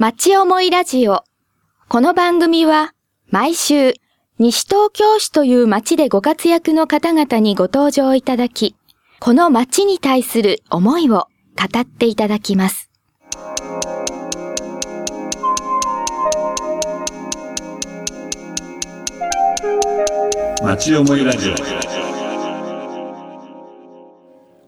町思いラジオ。この番組は毎週西東京市という町でご活躍の方々にご登場いただき、この町に対する思いを語っていただきます。町思いラジオ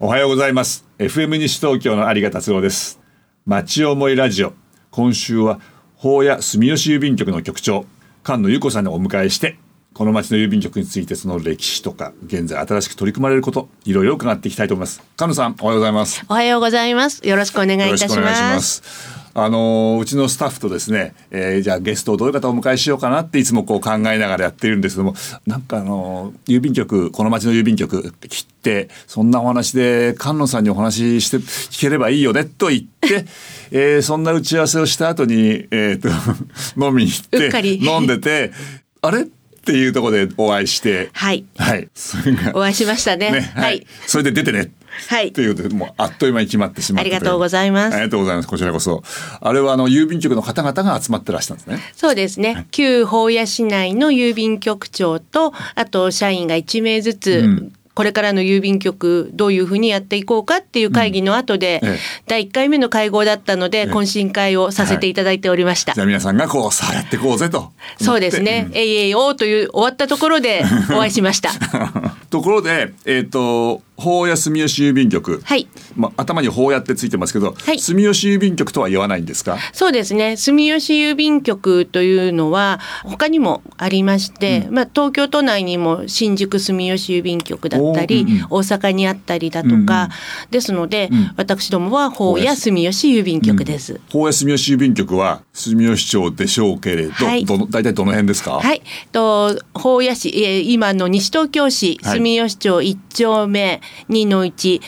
おはようございます FM 西東京の有賀達郎です町思いラジオ今週は法屋住吉郵便局の局長菅野由子さんをお迎えしてこの町の郵便局についてその歴史とか現在新しく取り組まれることいろいろ伺っていきたいと思います菅野さんおはようございますおはようございます。よろしくお願いいたしま。すあのーうちのスタッフとですね、えーじゃあゲストをどういう方をお迎えしようかなっていつもこう考えながらやってるんですけどもなんかあのー郵便局この町の郵便局切ってそんなお話で菅野さんにお話しして聞ければいいよねと言って、えーそんな打ち合わせをした後に、えーと 飲みに行って飲んでてあれ？っていうところでお会いしてはい。はいお会いしましたね。ねははいい。それで出てねはい。ということでもうあっという間に決まってしまったありがとうございます。ありがとうございます。こちらこそ。あれはあの郵便局の方々が集まってらしたんですね。そうですね。旧法屋市内の郵便局長と、あと社員が1名ずつ、うんこれからの郵便局どういうふうにやっていこうかっていう会議の後で、うんええ。第1回目の会合だったので、え懇親会をさせていただいておりました。じゃあ皆さんがこうさあやっていこうぜと。そうですね。うん。えいえいおーという終わったところでお会いしました。ところでえっ、と法屋住吉郵便局、はい。まあ、頭に法屋ってついてますけど、はい。住吉郵便局とは言わないんですか？そうですね。住吉郵便局というのは他にもありまして、まあ、東京都内にも新宿住吉郵便局だったり、おーうんうん。大阪にあったりだとか、うんうん。ですので、うん。私どもは法屋住吉郵便局です。法屋住吉郵便局は住吉町でしょうけれど、はい。どの大体どの辺ですか、はい、と法屋市、えー今の西東京市はい。住吉町一丁目2の1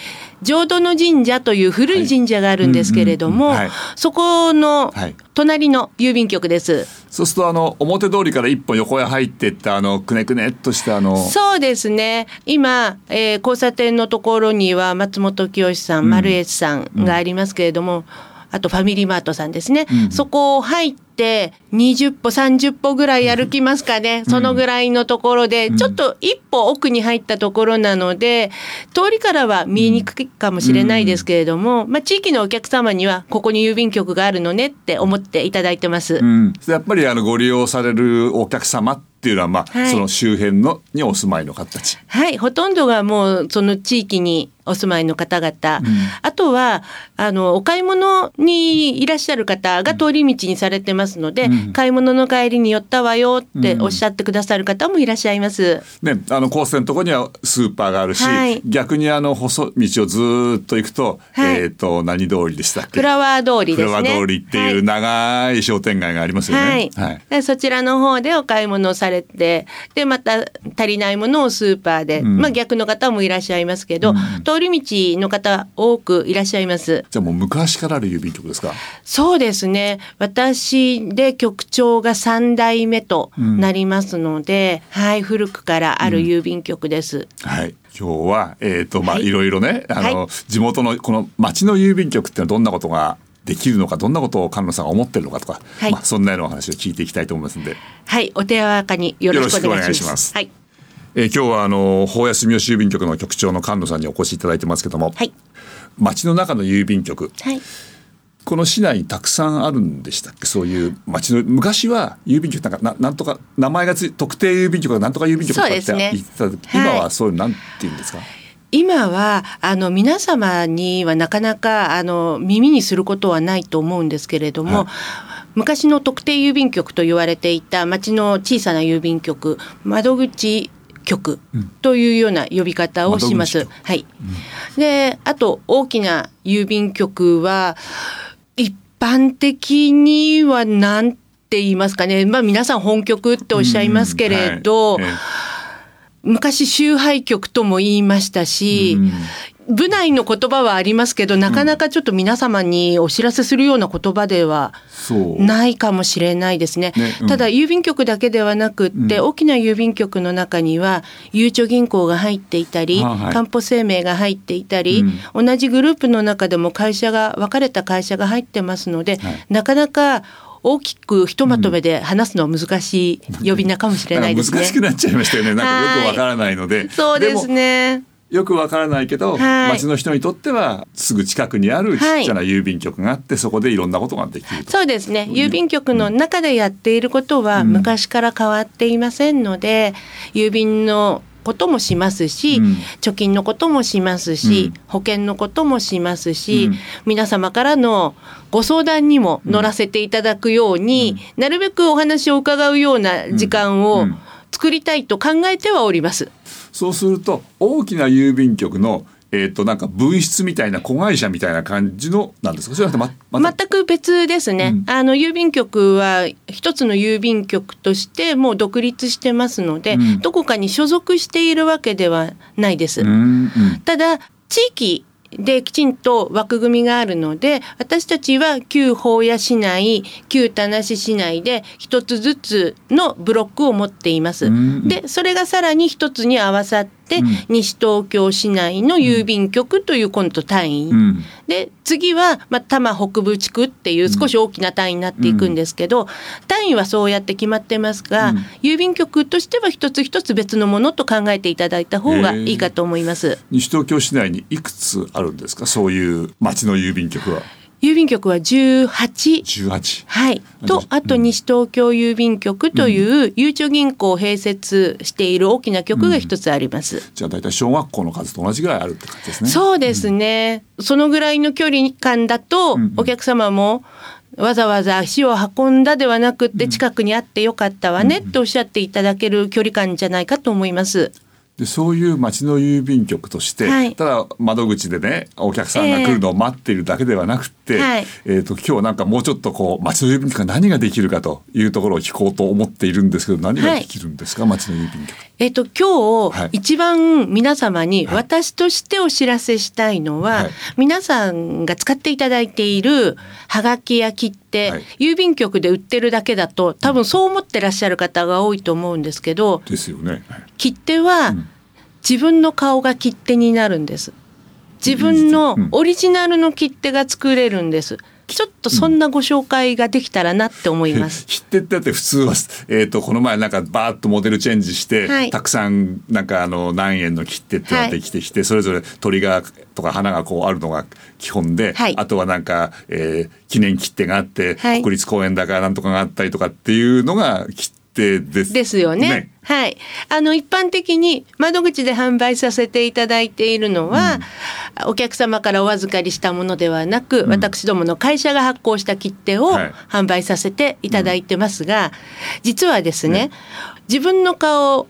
浄土の神社という古い神社があるんですけれども、そこのはい。隣の郵便局です。そうするとあの表通りから一本横へ入っていったあのくねくねっとしたあのそうですね。今、えー交差点のところには松本清さん、うん。マルエツさんがありますけれども、あとファミリーマートさんですね、うんそこを入って20歩30歩ぐらい歩きますかね、そのぐらいのところで、うん。ちょっと一歩奥に入ったところなので通りからは見えにくいかもしれないですけれども、まあ、地域のお客様にはここに郵便局があるのねって思っていただいてます。うん、やっぱりあのご利用されるお客様っていうのは、まあはい。その周辺のにお住まいの方たち。はい、ほとんどがもうその地域にお住まいの方々、あとはあのお買い物にいらっしゃる方が通り道にされてますので、うん。買い物の帰りに寄ったわよっておっしゃってくださる方もいらっしゃいます。ね、あのコースのところにはスーパーがあるし、はい。逆にあの細道をずーっと行くと、はい。えっ、と何通りでしたっけ？フラワー通りフですね。ラワー通りっていう長い。商店街がありますよね。はい、でそちらの方でお買い物をされてでまた足りないものをスーパーで、うん。まあ逆の方もいらっしゃいますけど、うん通り道の方多くいらっしゃいます。じゃあもう昔からある郵便局ですか？そうですね私で局長が3代目となりますので、はい古くからある郵便局です。はい。今日はえっ、とまあ、はいいろいろねあの、はい地元のこの町の郵便局ってのはどんなことができるのかどんなことを菅野さんが思ってるのかとか、はいまあそんなようなお話を聞いていきたいと思いますんで。はいお手柔らかによろしくお願いします。よろしくお願いしますはいえー今日はあの法屋住吉郵便局の局長の菅野さんにお越しいただいてますけども、はい。町の中の郵便局。はい。この市内にたくさんあるんでしたっけ？そういう町の昔は郵便局なんかななんとか名前がつい特定郵便局がなんとか郵便局とかって言ってた時、はい今はそういうのなんて言うんですか、今はあの皆様にはなかなかあの耳にすることはないと思うんですけれども、はい。昔の特定郵便局と言われていた町の小さな郵便局窓口局というような呼び方をします。はい。で、あと大きな郵便局は一般的には何て言いますかね、まあ皆さん本局っておっしゃいますけれど、昔集配局とも言いましたし、部内の言葉はありますけど、なかなかちょっと皆様にお知らせするような言葉ではないかもしれないですね。ねうんただ郵便局だけではなくって、うん大きな郵便局の中にはゆうちょ銀行が入っていたり、はいはいかんぽ生命が入っていたり、同じグループの中でも会社が分かれた会社が入ってますので、はいなかなか大きくひとまとめで話すのは難しい呼び名かもしれないですね。難しくなっちゃいましたよね。なんかよくわはいからないので。そうですもね。よくわからないけど、はい。町の人にとってはすぐ近くにあるちっちゃな郵便局があって、そこでいろんなことができると。そうですね。郵便局の中でやっていることはうん。昔から変わっていませんので、郵便のこともしますし、うん。貯金のこともしますし、うん。保険のこともしますし、うん。皆様からのご相談にも乗らせていただくように、なるべくお話を伺うような時間うをん作りたいと考えてはおります。そうすると大きな郵便局のえっ、となんか分室みたいな子会社みたいな感じのなんですか？それはままた？全く別ですね、うんあの郵便局は一つの郵便局としてもう独立してますので、うんどこかに所属しているわけではないです。うんうんただ地域できちんと枠組みがあるので私たちは旧法屋市内旧田無市内で一つずつのブロックを持っています。うんでそれがさらに一つに合わさって、うん。西東京市内の郵便局という今度単位、うん。で次は、まあ、多摩北部地区っていう少し大きな単位になっていくんですけど、単位はそうやって決まってますが、うん。郵便局としては一つ一つ別のものと考えていただいた方がいいかと思います。西東京市内にいくつあるんですか？そういう町の郵便局は郵便局は18十八。はい、とうん。あと西東京郵便局というゆうちょ銀行を併設している大きな局が一つあります。じゃあ大体小学校の数と同じぐらいあるって感じですね。そうですね、そのぐらいの距離感だと、うんうん。お客様もわざわざ足を運んだではなくって近くにあってよかったわねっておっしゃっていただける距離感じゃないかと思います。でそういう町の郵便局として、はい。ただ窓口でねお客さんが来るのを待っているだけではなくって、はい。えー、と今日なんかもうちょっとこう町の郵便局が何ができるかというところを聞こうと思っているんですけど何ができるんですか、町の郵便局。えっと今はい。日一番皆様に私としてお知らせしたいのは、はい。皆さんが使っていただいているハガキや切手、はい。郵便局で売ってるだけだと多分そう思ってらっしゃる方が多いと思うんですけどですよね。はい。切手はうん。自分の顔が切手になるんです。自分のうん。オリジナルの切手が作れるんです。ちょっとそんなご紹介ができたらなって思います。切手ってだって普通は、えー、とこの前なんかバーッとモデルチェンジして、はい。たくさんなんかあの何円の切手ってのができてきて、それぞれ鳥がとか花がこうあるのが基本で、はい。あとはなんか、えー記念切手があって、はい。国立公園だからなんとかがあったりとかっていうのが切手です。ですよね。はい。あの一般的に窓口で販売させていただいているのは、お客様からお預かりしたものではなく、私どもの会社が発行した切手をはい販売させていただいてますが、実はですねね自分の顔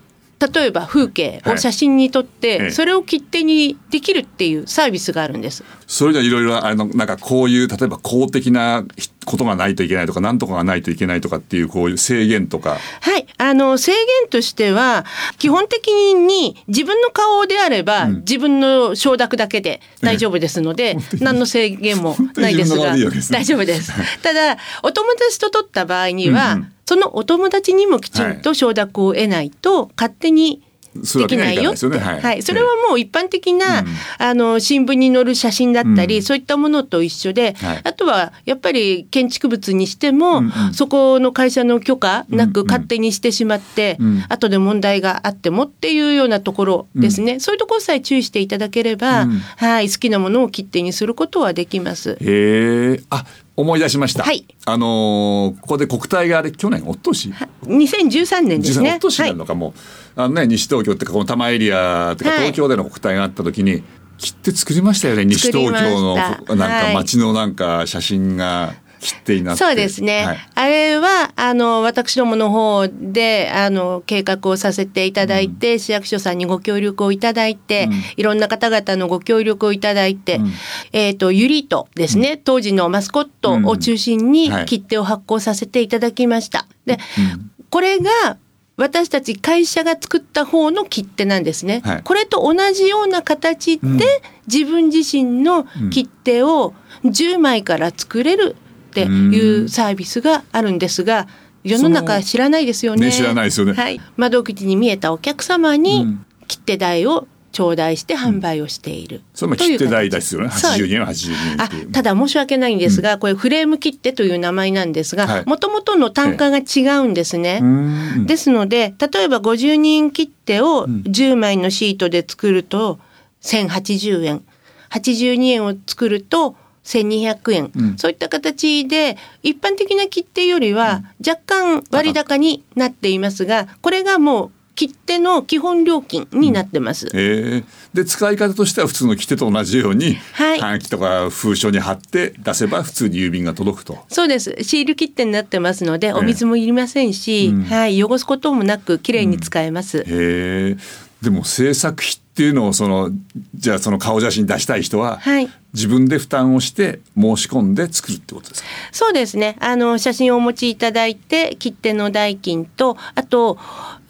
例えば風景を写真に撮って、はいそれを切手にできるっていうサービスがあるんです。それじゃいろいろあのなんかこういう例えば公的なことがないといけないとか何とかがないといけないとかっていうこういう制限とか。はい、あの制限としては基本的に自分の顔であれば、うん。自分の承諾だけで大丈夫ですので、何の制限もないですが大丈夫です。ただお友達と取った場合には、うんうん。そのお友達にもきちんと承諾を得ないと勝手にできないよって。はいはい。はい、それはもう一般的な、うん。あの新聞に載る写真だったり、うんそういったものと一緒で、はい。あとはやっぱり建築物にしても、うんうん。そこの会社の許可なうんうんく勝手にしてしまって、うん。後で問題があってもっていうようなところですね、そういうところさえ注意していただければ、うん。はい、好きなものを切手にすることはできます。へえ。あ思い出しました、はい。あのーここで国体があれ去年おととし？2013年ですね。おととしになるのかもう、あのね西東京ってかこの多摩エリアっていうかはい。東京での国体があった時に切手作りましたよね西東京のなんはい。か街のなんか写真が切手になって。そうですね、はい。あれはあの私どもの方であの計画をさせていただいて、市役所さんにご協力をいただいて、うん。いろんな方々のご協力をいただいて、うん。えっ、とユリートですね、当時のマスコットを中心にはい。切手を発行させていただきました。で、うん。これが私たち会社が作った方の切手なんですね。はい。これと同じような形で、うん。自分自身の切手を10枚から作れるっていうサービスがあるんですが、世の中知らないですよね。ね知らないですよね。はい、窓口に見えたお客様うにん。切手代を頂戴して販売をしている。それも切手代形ですよね。そう。80円は80円あ。ただ申し訳ないんですが、これフレーム切手という名前なんですはい。がもともとの単価が違うんですね。うん。ですので例えば50人切手をん。10枚のシートで作ると1080円。82円を作ると1200円、うん。そういった形で一般的な切手よりは若干割高になっていますがこれがもう切手の基本料金になってます。え。ーで使い方としては普通の切手と同じように、はい。はがきとか封書に貼って出せば普通に郵便が届くと。そうです。シール切手になってますのでえお水もいりませんし、うん。はい、汚すこともなくきれいに使えます。へえ。でも制作費っていうのをそのじゃあその顔写真出したい人は、はい自分で負担をして申し込んで作るってことですか？そうですね。あの写真をお持ちいただいて切手の代金とあと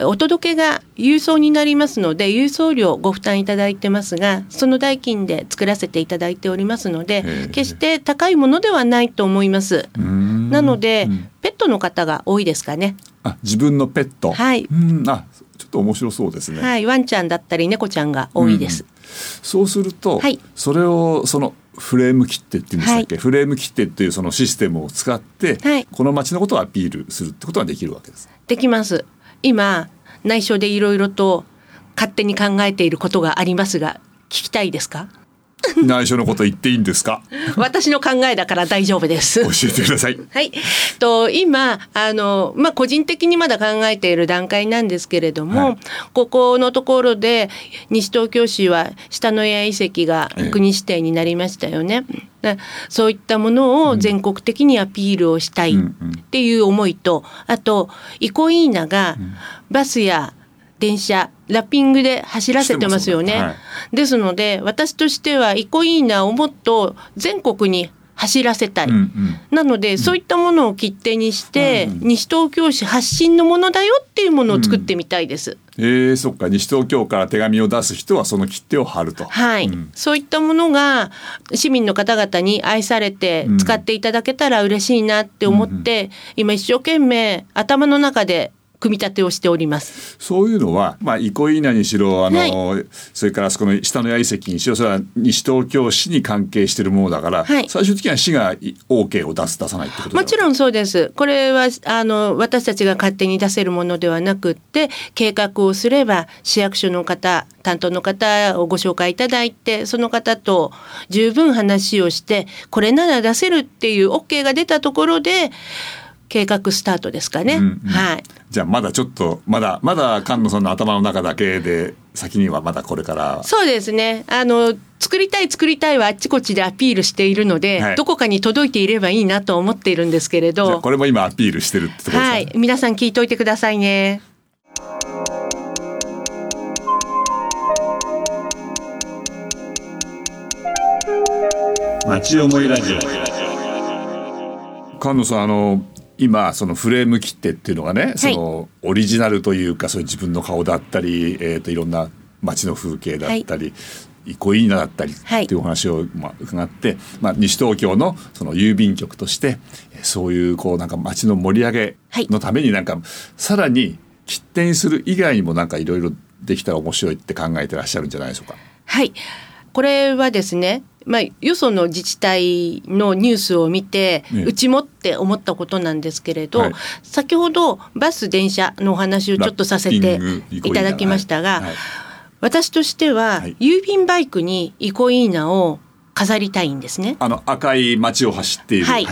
お届けが郵送になりますので郵送料ご負担いただいてますがその代金で作らせていただいておりますのへでえ決して高いものではないと思います。ななので、ペットの方が多いですかね。あ自分のペット？はいうんあと面白そうですね。はい、ワンちゃんだったり猫ちゃんが多いです。そうすると、はいそれをそのフレーム切手っていうんでしたっけ、フレーム切手っていうそのシステムを使って、はいこの町のことをアピールするってことができるわけです。できます。今内緒でいろいろと勝手に考えていることがありますが聞きたいですか？内緒のこと言っていいんですか？私の考えだから大丈夫です。教えてください。はい、と今あの、まあ、個人的にまだ考えている段階なんですけれども、はい。ここのところで西東京市は下野谷遺跡がええ。国指定になりましたよね。でそういったものを全国的にアピールをしたいっていう思いと、あとイコイーナがバスや電車ラッピングで走らせてますよね。はい。ですので私としてはイコイーナをもっと全国に走らせたい。うんうん。なので、そういったものを切手にして、うん西東京市発信のものだよっていうものを作ってみたいです。えー、そっか。西東京から手紙を出す人はその切手を貼ると。はい、うん。そういったものが市民の方々に愛されてうん。使っていただけたら嬉しいなって思って、今一生懸命頭の中で組み立てをしております。そういうのは、まあ、憩いなにしろあの、はいそれからあそこの下の谷遺跡にしろそれは西東京市に関係しているものだから、はい最終的には市が OK を出す出さないってことんもちろんそうです。これはあの私たちが勝手に出せるものではなくって計画をすれば市役所の方担当の方をご紹介いただいてその方と十分話をしてこれなら出せるっていう OK が出たところで計画スタートですかね。うんうんはい。じゃあまだちょっとまだまだ菅野さんの頭の中だけで先にはまだこれからそうですね。あの作りたい作りたいはあっちこっちでアピールしているので、はいどこかに届いていればいいなと思っているんですけれじゃあど。これも今アピールしてるってとですか、はい、皆さん聞いといてくださいね。町思いラジオ菅野さんあの今そのフレーム切手っていうのがね、そのオリジナルというかそういう自分の顔だったり、えー、といろんな街の風景だったり、憩いなだったりはいっていうお話をまあ伺って、まあ、西東京のその郵便局としてえーそういうこうなんか街の盛り上げのためになんかさらに切手にする以外にもなんかいろいろできたら面白いって考えてらっしゃるんじゃないでしょうか。はい。これはですね、まあ、よその自治体のニュースを見て、ええ。うちもって思ったことなんですけれど、はい。先ほどバス電車のお話をちょっとさせていただきましたが、はいはい。私としては、はい。郵便バイクにイコイーナを飾りたいんですね。あの赤い街を走っている、はい。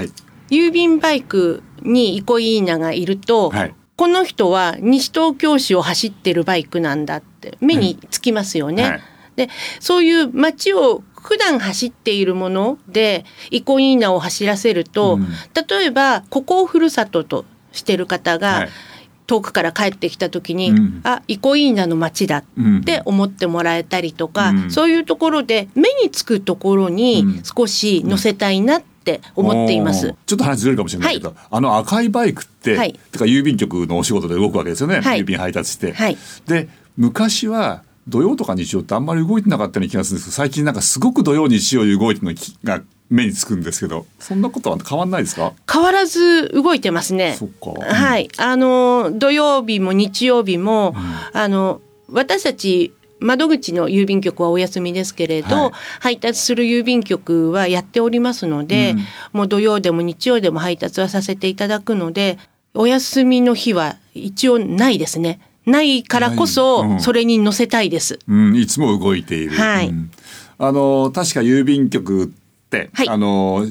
郵便バイクにイコイーナがいると、はい。この人は西東京市を走ってるバイクなんだって目につきますよね。はい。でそういう街を普段走っているものでイコイーナを走らせると、うん。例えばここをふるさととしてる方が、はい。遠くから帰ってきた時に、うん。あイコイーナの街だうん。って思ってもらえたりとか、うん。そういうところで目につくところにうん。少し載せたいなって思っています。ちょっと話ずれるかもしれない。けど、あの赤いバイクって、はい。てか郵便局のお仕事で動くわけですよね、はい。郵便配達して。はい。で昔は土曜とか日曜ってあんまり動いてなかったような気がするんですけど最近なんかすごく土曜日曜動いてるのが目につくんですけどそんなことは変わんないですか？変わらず動いてますね。そっか。はい、あの土曜日も日曜日も、あの私たち窓口の郵便局はお休みですけれど、はい。配達する郵便局はやっておりますので、うん。もう土曜でも日曜でも配達はさせていただくのでお休みの日は一応ないですね。ないからこそ、それに載せたいです。うん、いつも動いている。はい。うん。あの確か郵便局って、はい。あの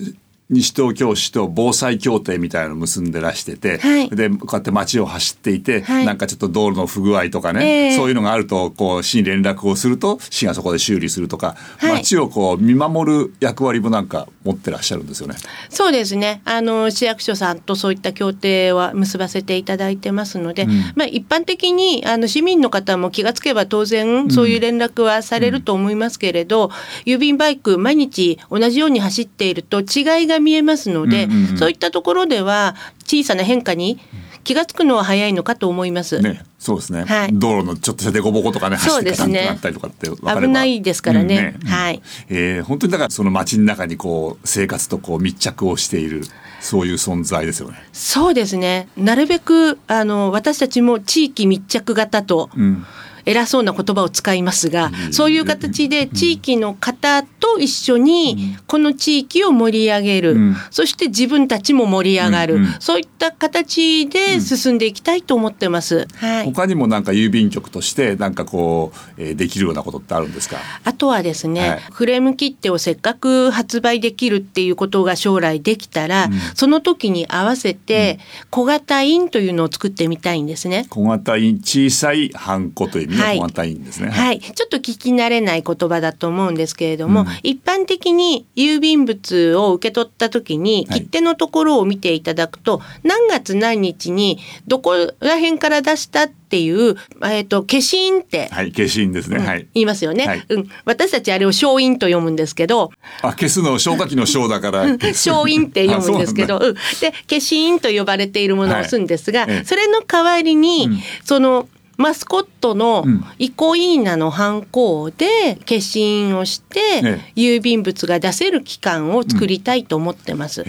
西東京市と防災協定みたいなのを結んでらしてて、はい。でこうやって街を走っていて、はい。なんかちょっと道路の不具合とかね、ええ。そういうのがあるとこう市に連絡をすると市がそこで修理するとか、はい。街をこう見守る役割もなんか持ってらっしゃるんですよね。そうですね。あの市役所さんとそういった協定は結ばせていただいてますので、うん。まあ一般的にあの市民の方も気がつけば当然そういう連絡はされると思いますけれど、郵便バイク毎日同じように走っていると違いが見えますので、うんうんうんそういったところでは小さな変化に気がつくのは早いのかと思います。ね、そうですね、はい。道路のちょっとした凸凹とかね走ってガタンそうですね。となったりとかって危ないですからね。うんはい。えー本当にだからその街の中にこう生活とこう密着をしているそういう存在ですよね。そうですね。なるべくあの私たちも地域密着型と、うん偉そうな言葉を使いますが、うん。そういう形で地域の方と一緒にこの地域を盛り上げる、うん。そして自分たちも盛り上がる、うんうん。そういった形で進んでいきたいと思ってます。はい。他にもなんか郵便局としてなんかこう、えーできるようなことってあるんですか？あとはですね、はい。フレーム切手をせっかく発売できるっていうことが将来できたら、うん。その時に合わせて小型印というのを作ってみたいんですね。小型印小さいハンコという意味のはい。小型印ですね。はい、ちょっと聞き慣れない言葉だと思うんですけれども、うん。一般的に郵便物を受け取った時にはい。切手のところを見ていただくと、何月何日にどこら辺から出したっていう、えっと消印って、はい、消し印ですね。うん。はい。言いますよね、はい。うん、私たちあれを消印と読むんですけど。あ、消すの消火器の消だから。消印って読むんですけど、ううん。で消印と呼ばれているものを押すんですが、はい。ええ。それの代わりに、うん。そのマスコットのうん。イコイーナのハンコで消印をして、え郵便物が出せる期間を作りたいと思ってます。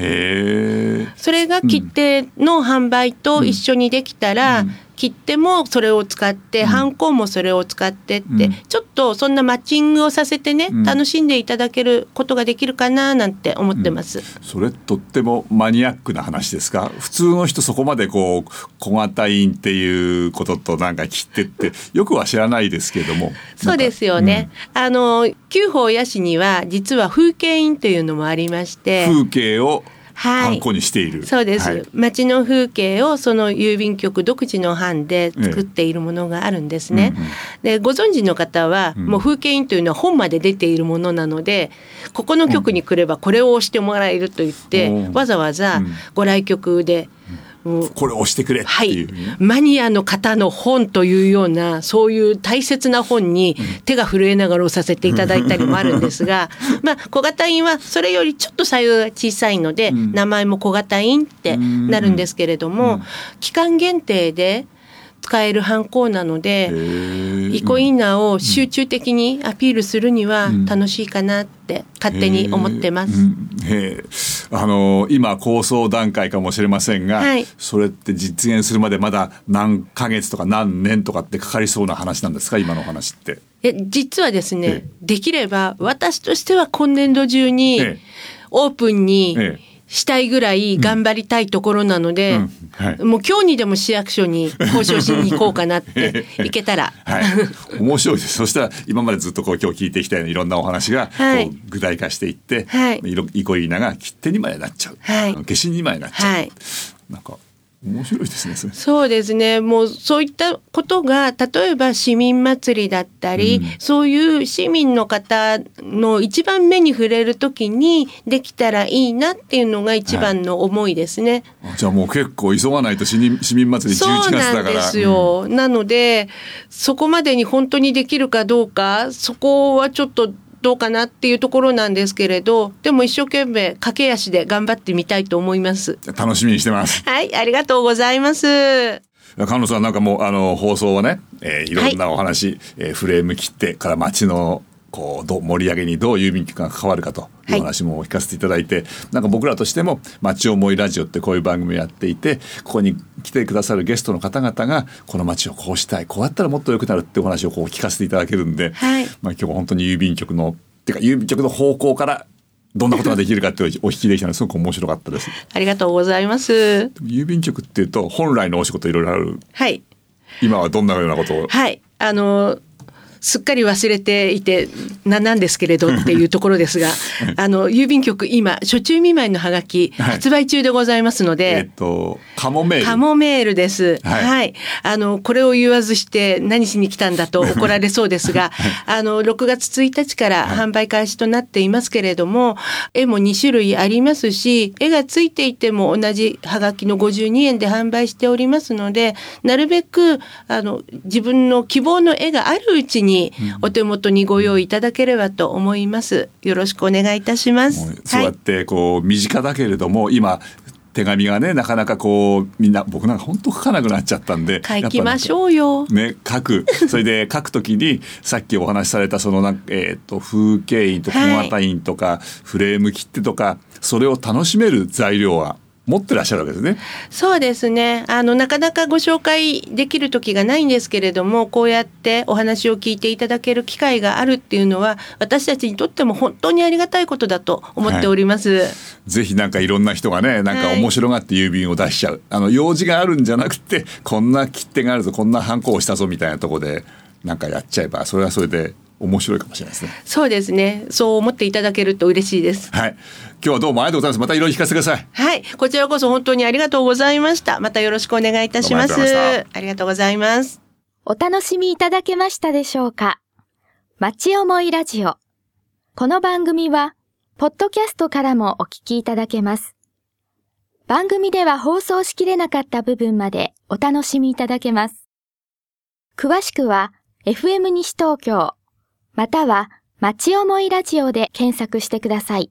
それが切手の販売と一緒にできたら、うん切手もそれを使って、ん。ハンコもそれを使ってって、うん。ちょっとそんなマッチングをさせてね、うん。楽しんでいただけることができるかななんて思ってます。それとってもマニアックな話ですか？普通の人そこまでこう小型印っていうこととなんか切ってってよくは知らないですけども。そうですよね。あの旧法屋市には実は風景印というのもありまして、風景をはいハンコにしている、そうです、はい。街の風景をその郵便局独自の版で作っているものがあるんですね。うんうん。でご存知の方は、うん。もう風景印というのは本まで出ているものなのでここの局に来ればこれを押してもらえると言って、うん。わざわざうん。ご来局で、もうこれ押してくれっはいていう。ね、、マニアの方の本というようなそういう大切な本に手が震えながら押させていただいたりもあるんですが、まあ小型印はそれよりちょっとサイズが小さいので、うん。名前も小型印ってなるんですけれども、うん。期間限定で使えるハンコなので、イイコインナーを集中的にアピールするにはうん。楽しいかなって勝手に思ってます。あの今構想段階かもしれませんが、はい。それって実現するまでまだ何ヶ月とか何年とかってかかりそうな話なんですか？今のお話って。え実はですね、ええ。できれば私としては今年度中にええ。オープンにええしたいぐらい頑張りたいところなので、うん。はい。もう今日にでも市役所に交渉しに行こうかなって 行けたら。はい、面白いです。そしたら今までずっとこう今日聞いてきたようないろんなお話がこはい。う具体化していって、はい。色イコイーナが切手にまでなっちゃう、はい。消しにまでなっちゃう、はい。なんか面白いですねそうですね。もうそういったことが例えば市民祭りだったり、うん。そういう市民の方の一番目に触れる時にできたらいいなっていうのが一番の思いですね。じゃあもう結構急がないと市民市民祭り11そう月だから。なんですよ、なのでそこまでに本当にできるかどうかそこはちょっとどうかなっていうところなんですけれど、でも一生懸命駆け足で頑張ってみたいと思います。楽しみにしてます。はい、ありがとうございます。菅野さんなんかもうあの放送はね、えーいろんなお話、えーフレーム切ってから街のこうどう盛り上げにどう郵便局が関わるかというはい話も聞かせていただいて、なんか僕らとしても「街思いラジオ」ってこういう番組をやっていてここに来てくださるゲストの方々がこの街をこうしたいこうやったらもっと良くなるってお話をこう聞かせていただけるんで、はいまあ、今日は本当に郵便局のっていうか郵便局の方向からどんなことができるかってお聞きできたのですごく面白かったです。ありがとうございます。郵便局っていうと本来のお仕事いろいろあるはい。今はどんなようなことを？はい。あの、すっかり忘れていて、な、なんですけれどっていうところですが、あの、郵便局今、初中見舞いのハガキ、はい発売中でございますのえっで、と、カモメール。カモメールです。はいはい。あの、これを言わずして何しに来たんだと怒られそうですが、あの、6月1日から販売開始となっていますけれども、絵も2種類ありますし、絵がついていても同じハガキの52円で販売しておりますので、なるべく、あの、自分の希望の絵があるうちに、お手元にご用意いただければと思います。よろしくお願いいたします。そうやってこう身近だけれども今手紙がねなかなかこうみんな僕なんか本当書かなくなっちゃったんで書きましうょうよ。ね、書く それで書くときにさっきお話しされたそのなんか、えー、と風景印とかはい小型印とか、フレーム切手とかそれを楽しめる材料は持ってらっしゃるわけですね。そうですね。あの、なかなかご紹介できる時がないんですけれども、こうやってお話を聞いていただける機会があるっていうのは、私たちにとっても本当にありがたいことだと思っております。ぜひなんかいろんな人がねなんかはい面白がって郵便を出しちゃう、あの用事があるんじゃなくてこんな切手があるぞこんなハンコをしたぞみたいなところでなんかやっちゃえばそれはそれで面白いかもしれないですね。そうですね。そう思っていただけると嬉しいです。はい今日はどうもありがとうございますまたいろいろ聞かせてください。はい。こちらこそ本当にありがとうございました。またよろしくお願いいたします。どうもありがとうございましたありがとうございます。お楽しみいただけましたでしょうか？町思いラジオ。この番組は、ポッドキャストからもお聞きいただけます。番組では放送しきれなかった部分までお楽しみいただけます。詳しくは、FM 西東京、または、町思いラジオで検索してください。